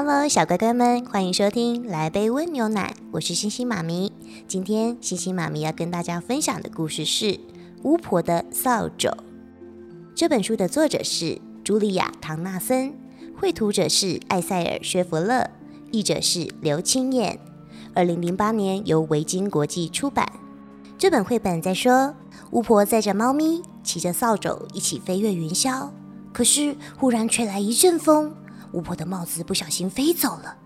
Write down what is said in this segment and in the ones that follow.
Hello，小乖乖们，欢迎收听《来杯温牛奶》，我是星星妈咪。今天星星妈咪要跟大家分享的故事是《巫婆的扫帚》。这本书的作者是茱莉亚·唐纳森，绘图者是艾塞尔·薛弗勒。译者是刘青燕，二零零八年由维京国际出版。这本绘本在说，巫婆载着猫咪，骑着扫帚一起飞越云霄。可是忽然吹来一阵风，巫婆的帽子不小心飞走了。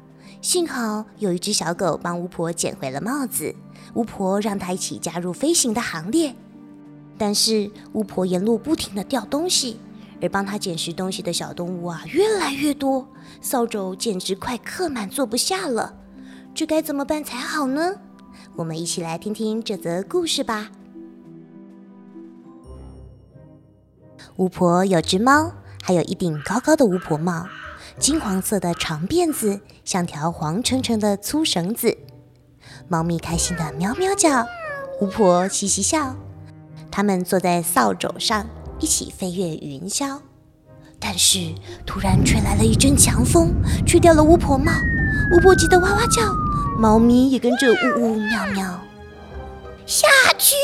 幸好有一只小狗帮巫婆捡回了帽子，巫婆让它一起加入飞行的行列。但是巫婆沿路不停的掉东西。而帮他捡拾东西的小动物啊，越来越多，扫帚简直快刻满，坐不下了。这该怎么办才好呢？我们一起来听听这则故事吧。巫婆有只猫，还有一顶高高的巫婆帽，金黄色的长辫子像条黄澄澄的粗绳子。猫咪开心的喵喵叫，巫婆嘻嘻笑。他们坐在扫帚上。一起飞越云霄，但是突然吹来了一阵强风，吹掉了巫婆帽。巫婆急得哇哇叫，猫咪也跟着呜呜喵喵。下去！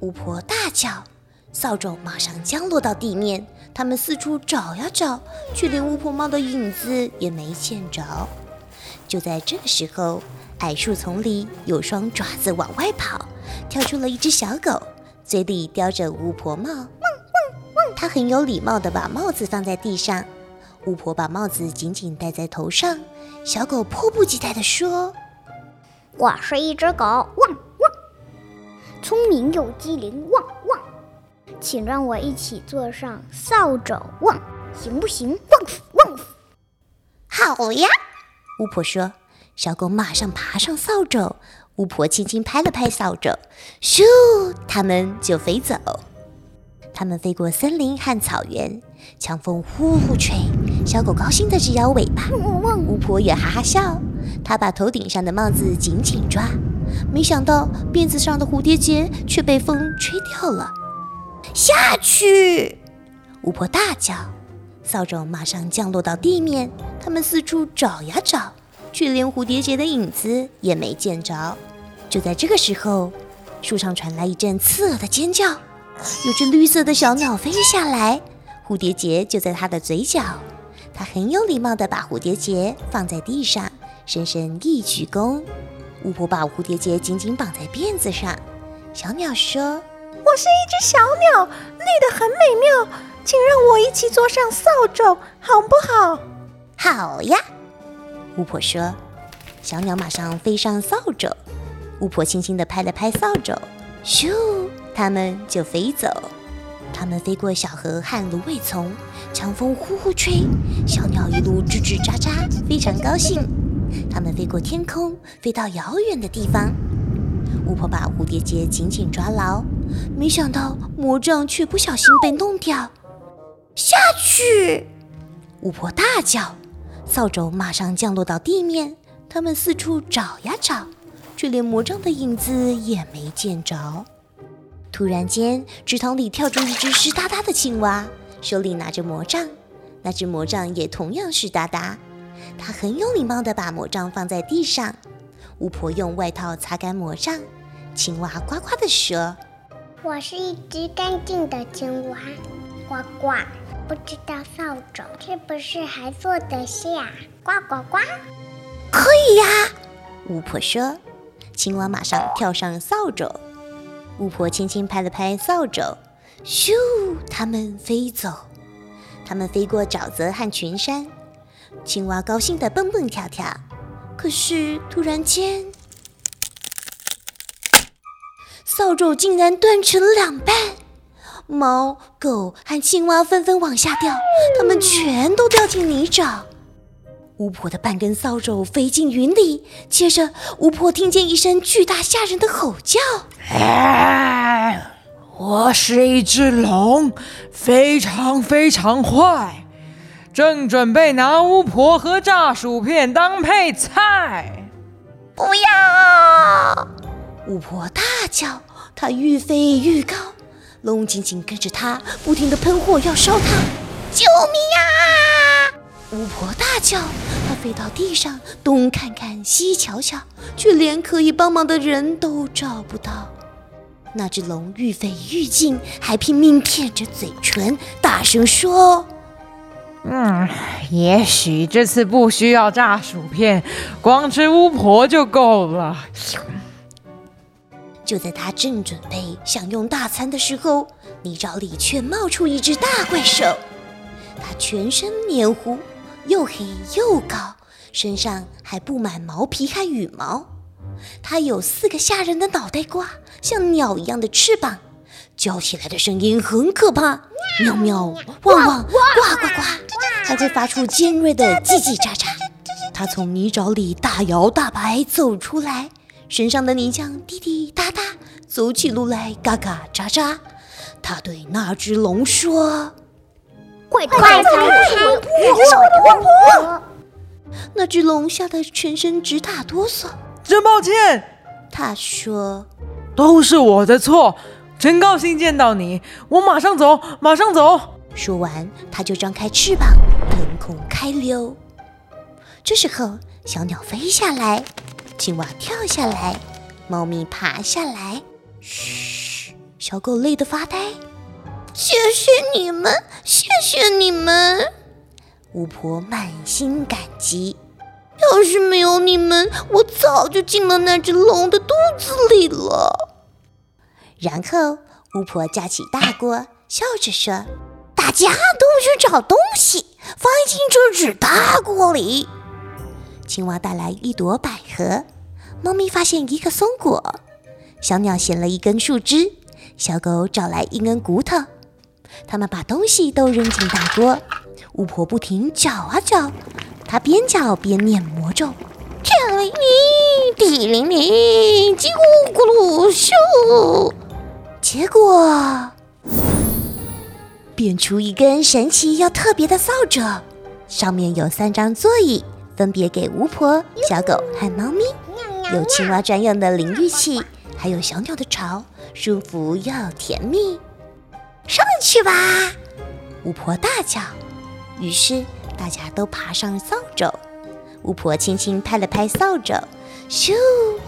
巫婆大叫，扫帚马上降落到地面。他们四处找呀找，却连巫婆帽的影子也没见着。就在这个时候，矮树丛里有双爪子往外跑，跳出了一只小狗。嘴里叼着巫婆帽，汪汪汪！他很有礼貌地把帽子放在地上。巫婆把帽子紧紧戴在头上。小狗迫不及待地说：“我是一只狗，汪汪！聪明又机灵，汪！请让我一起坐上扫帚，旺，行不行？汪汪！好呀！”巫婆说。小狗马上爬上扫帚。巫婆轻轻拍了拍扫帚，咻，它们就飞走。它们飞过森林和草原，强风呼呼吹，小狗高兴的直摇尾巴。巫婆也哈哈笑，她把头顶上的帽子紧紧抓，没想到辫子上的蝴蝶结却被风吹掉了。下去！巫婆大叫，扫帚马上降落到地面。他们四处找呀找。却连蝴蝶结的影子也没见着。就在这个时候，树上传来一阵刺耳的尖叫，有只绿色的小鸟飞下来，蝴蝶结就在它的嘴角。它很有礼貌地把蝴蝶结放在地上，深深一鞠躬。巫婆把蝴蝶结紧紧绑在辫子上。小鸟说：“我是一只小鸟，绿的很美妙，请让我一起坐上扫帚，好不好？”“好呀。”巫婆说：“小鸟马上飞上扫帚。”巫婆轻轻地拍了拍扫帚，咻，它们就飞走。它们飞过小河和芦苇丛，强风呼呼吹，小鸟一路吱吱喳喳，非常高兴。它们飞过天空，飞到遥远的地方。巫婆把蝴蝶结紧紧抓牢，没想到魔杖却不小心被弄掉。下去！巫婆大叫。扫帚马上降落到地面，他们四处找呀找，却连魔杖的影子也没见着。突然间，池塘里跳出一只湿哒哒的青蛙，手里拿着魔杖。那只魔杖也同样湿哒哒。他很有礼貌地把魔杖放在地上。巫婆用外套擦干魔杖。青蛙呱呱地说：“我是一只干净的青蛙，呱呱。”不知道扫帚是不是还坐得下？呱呱呱！可以呀，巫婆说。青蛙马上跳上扫帚，巫婆轻轻拍了拍扫帚，咻，它们飞走。它们飞过沼泽和群山，青蛙高兴地蹦蹦跳跳。可是突然间，扫帚竟然断成两半。猫、狗和青蛙纷纷往下掉，它们全都掉进泥沼。巫婆的半根扫帚飞进云里，接着巫婆听见一声巨大吓人的吼叫：“哎，我是一只龙，非常非常坏，正准备拿巫婆和炸薯片当配菜。”不要！巫婆大叫，她愈飞愈高，龙紧紧跟着她，不停地喷火要烧她。救命啊！巫婆大叫，她飞到地上，东看看西瞧瞧，却连可以帮忙的人都找不到。那只龙愈飞愈近，还拼命舔着嘴唇，大声说：“嗯，也许这次不需要炸薯片，光吃巫婆就够了。”就在他正准备享用大餐的时候，泥沼里却冒出一只大怪兽，它全身黏糊。又黑又高，身上还布满毛皮和羽毛。它有四个吓人的脑袋瓜，像鸟一样的翅膀，叫起来的声音很可怕，喵喵、汪汪、呱呱呱，还会发出尖锐的叽叽喳喳。它从泥沼里大摇大摆走出来，身上的泥浆滴滴答答，走起路来嘎嘎喳喳。他对那只龙说。快快快！巫婆！那只龙吓得全身直打哆嗦。真抱歉，他说：“都是我的错，真高兴见到你，我马上走，马上走。”说完，他就张开翅膀，腾空开溜。这时候，小鸟飞下来，青蛙跳下来，猫咪爬下来。嘘，小狗累得发呆。谢谢你们，谢谢你们！巫婆满心感激。要是没有你们，我早就进了那只龙的肚子里了。然后，巫婆架起大锅，笑着说：“大家都去找东西，放进这只大锅里。”青蛙带来一朵百合，猫咪发现一个松果，小鸟衔了一根树枝，小狗找来一根骨头。他们把东西都扔进大锅，巫婆不停搅啊搅，她边搅边念魔咒：天灵灵，地灵灵，叽咕咕噜咻。结果变出一根神奇又特别的扫帚，上面有三张座椅，分别给巫婆、小狗和猫咪，有青蛙专用的淋浴器，还有小鸟的巢，舒服又甜蜜。上去吧！巫婆大叫。于是大家都爬上扫帚，巫婆轻轻拍了拍扫帚，咻，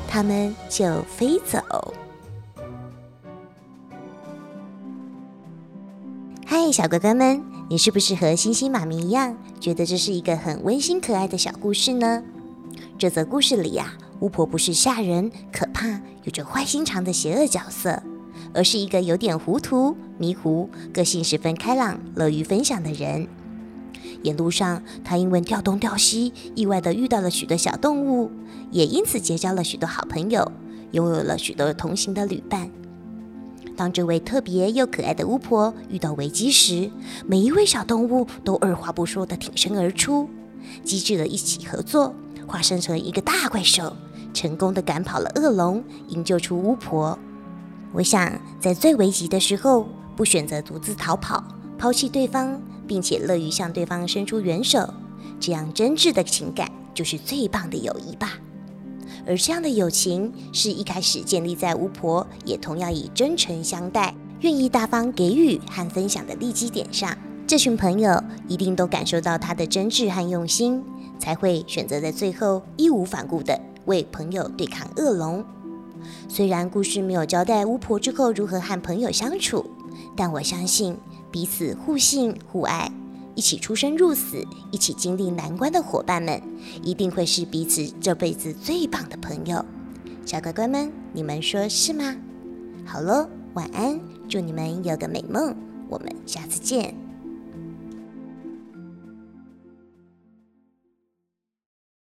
他们就飞走。嗨，小乖乖们，你是不是和星星妈咪一样，觉得这是一个很温馨可爱的小故事呢？这则故事里呀，巫婆不是吓人、可怕、有着坏心肠的邪恶角色。而是一个有点糊涂、迷糊、个性十分开朗、乐于分享的人。沿路上，他因为调东调西，意外的遇到了许多小动物，也因此结交了许多好朋友，拥有了许多同行的旅伴。当这位特别又可爱的巫婆遇到危机时，每一位小动物都二话不说的挺身而出，机智的一起合作，化身成一个大怪兽，成功的赶跑了恶龙，营救出巫婆。我想，在最危急的时候，不选择独自逃跑，抛弃对方，并且乐于向对方伸出援手，这样真挚的情感就是最棒的友谊吧。而这样的友情，是一开始建立在巫婆也同样以真诚相待、愿意大方给予和分享的利基点上。这群朋友一定都感受到他的真挚和用心，才会选择在最后义无反顾地为朋友对抗恶龙。虽然故事没有交代巫婆之后如何和朋友相处，但我相信彼此互信互爱、一起出生入死、一起经历难关的伙伴们，一定会是彼此这辈子最棒的朋友。小乖乖们，你们说是吗？好喽，晚安，祝你们有个美梦，我们下次见。